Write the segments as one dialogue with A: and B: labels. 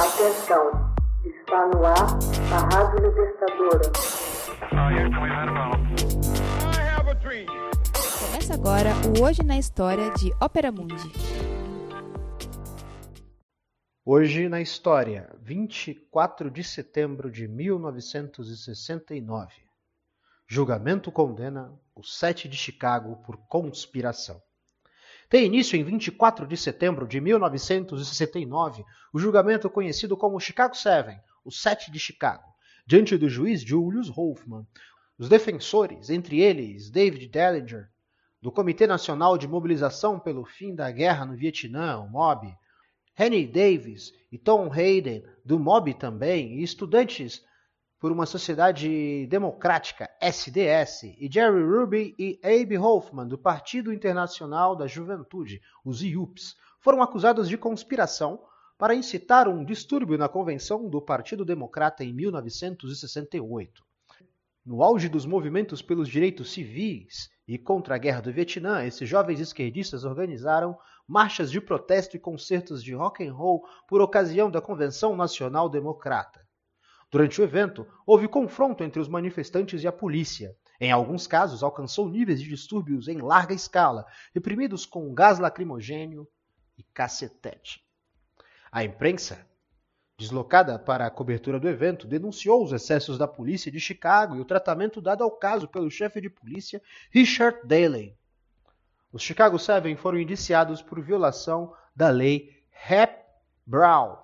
A: Atenção, está no ar a Rádio Libertadora.
B: Começa agora o Hoje na História de Ópera Mundi.
C: Hoje na História, 24 de setembro de 1969. Julgamento condena o 7 de Chicago por conspiração. Tem início em 24 de setembro de 1969 o julgamento conhecido como Chicago Seven, o Sete de Chicago, diante do juiz Julius Hoffman. Os defensores, entre eles David Dellinger, do Comitê Nacional de Mobilização pelo Fim da Guerra no Vietnã, o MOB, Henry Davis e Tom Hayden, do MOB também, e estudantes por uma Sociedade Democrática, SDS, e Jerry Ruby e Abe Hoffman, do Partido Internacional da Juventude, os IUPs, foram acusados de conspiração para incitar um distúrbio na convenção do Partido Democrata em 1968. No auge dos movimentos pelos direitos civis e contra a guerra do Vietnã, esses jovens esquerdistas organizaram marchas de protesto e concertos de rock and roll por ocasião da Convenção Nacional Democrata. Durante o evento, houve confronto entre os manifestantes e a polícia. Em alguns casos, alcançou níveis de distúrbios em larga escala, reprimidos com gás lacrimogênio e cacetete. A imprensa, deslocada para a cobertura do evento, denunciou os excessos da polícia de Chicago e o tratamento dado ao caso pelo chefe de polícia Richard Daley. Os Chicago Seven foram indiciados por violação da lei Hep-Brown,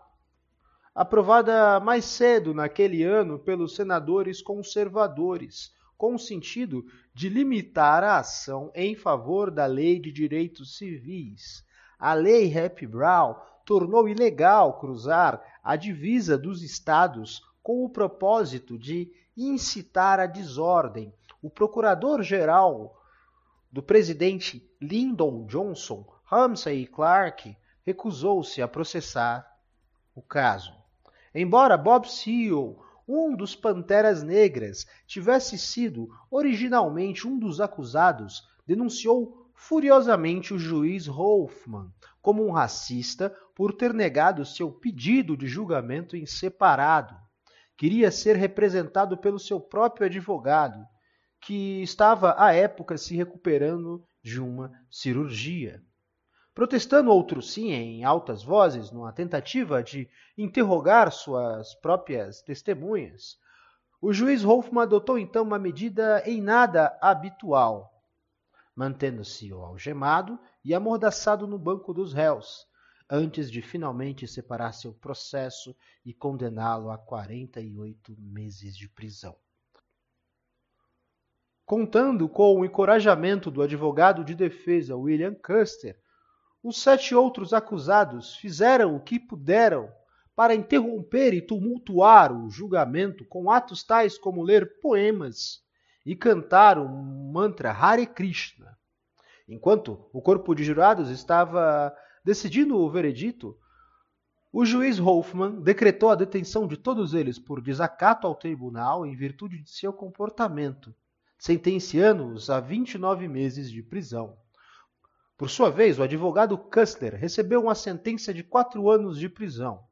C: aprovada mais cedo naquele ano pelos senadores conservadores, com o sentido de limitar a ação em favor da Lei de Direitos Civis. A Lei Hep-Brown tornou ilegal cruzar a divisa dos estados com o propósito de incitar a desordem. O procurador-geral do presidente Lyndon Johnson, Ramsey Clark, recusou-se a processar o caso. Embora Bob Seale, um dos Panteras Negras, tivesse sido originalmente um dos acusados, denunciou furiosamente o juiz Hoffman como um racista por ter negado seu pedido de julgamento em separado. Queria ser representado pelo seu próprio advogado, que estava à época se recuperando de uma cirurgia protestando outro sim em altas vozes, numa tentativa de interrogar suas próprias testemunhas. O juiz Hoffman adotou então uma medida em nada habitual, mantendo-se algemado e amordaçado no banco dos réus, antes de finalmente separar seu processo e condená-lo a 48 meses de prisão. Contando com o encorajamento do advogado de defesa William Custer, os sete outros acusados fizeram o que puderam para interromper e tumultuar o julgamento com atos tais como ler poemas e cantar o mantra Hare Krishna. Enquanto o corpo de jurados estava decidindo o veredito, o juiz Hoffman decretou a detenção de todos eles por desacato ao tribunal em virtude de seu comportamento, sentenciando-os a 29 meses de prisão. Por sua vez, o advogado Kustler recebeu uma sentença de quatro anos de prisão,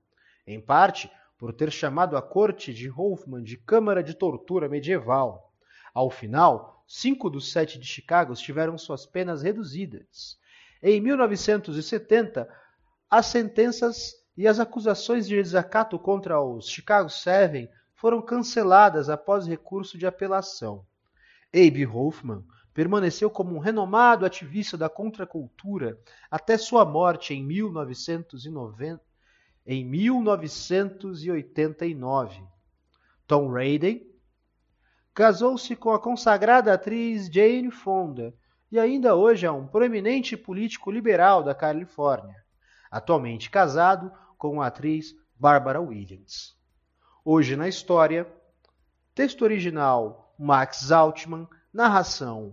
C: em parte por ter chamado a corte de Hoffman de Câmara de Tortura Medieval. Ao final, cinco dos sete de Chicago tiveram suas penas reduzidas. Em 1970, as sentenças e as acusações de desacato contra os Chicago Seven foram canceladas após recurso de apelação. Abe Hoffman permaneceu como um renomado ativista da contracultura até sua morte em, 1990, em 1989. Tom Raiden casou-se com a consagrada atriz Jane Fonda e ainda hoje é um proeminente político liberal da Califórnia, atualmente casado com a atriz Barbara Williams. Hoje na história, texto original Max Altman, narração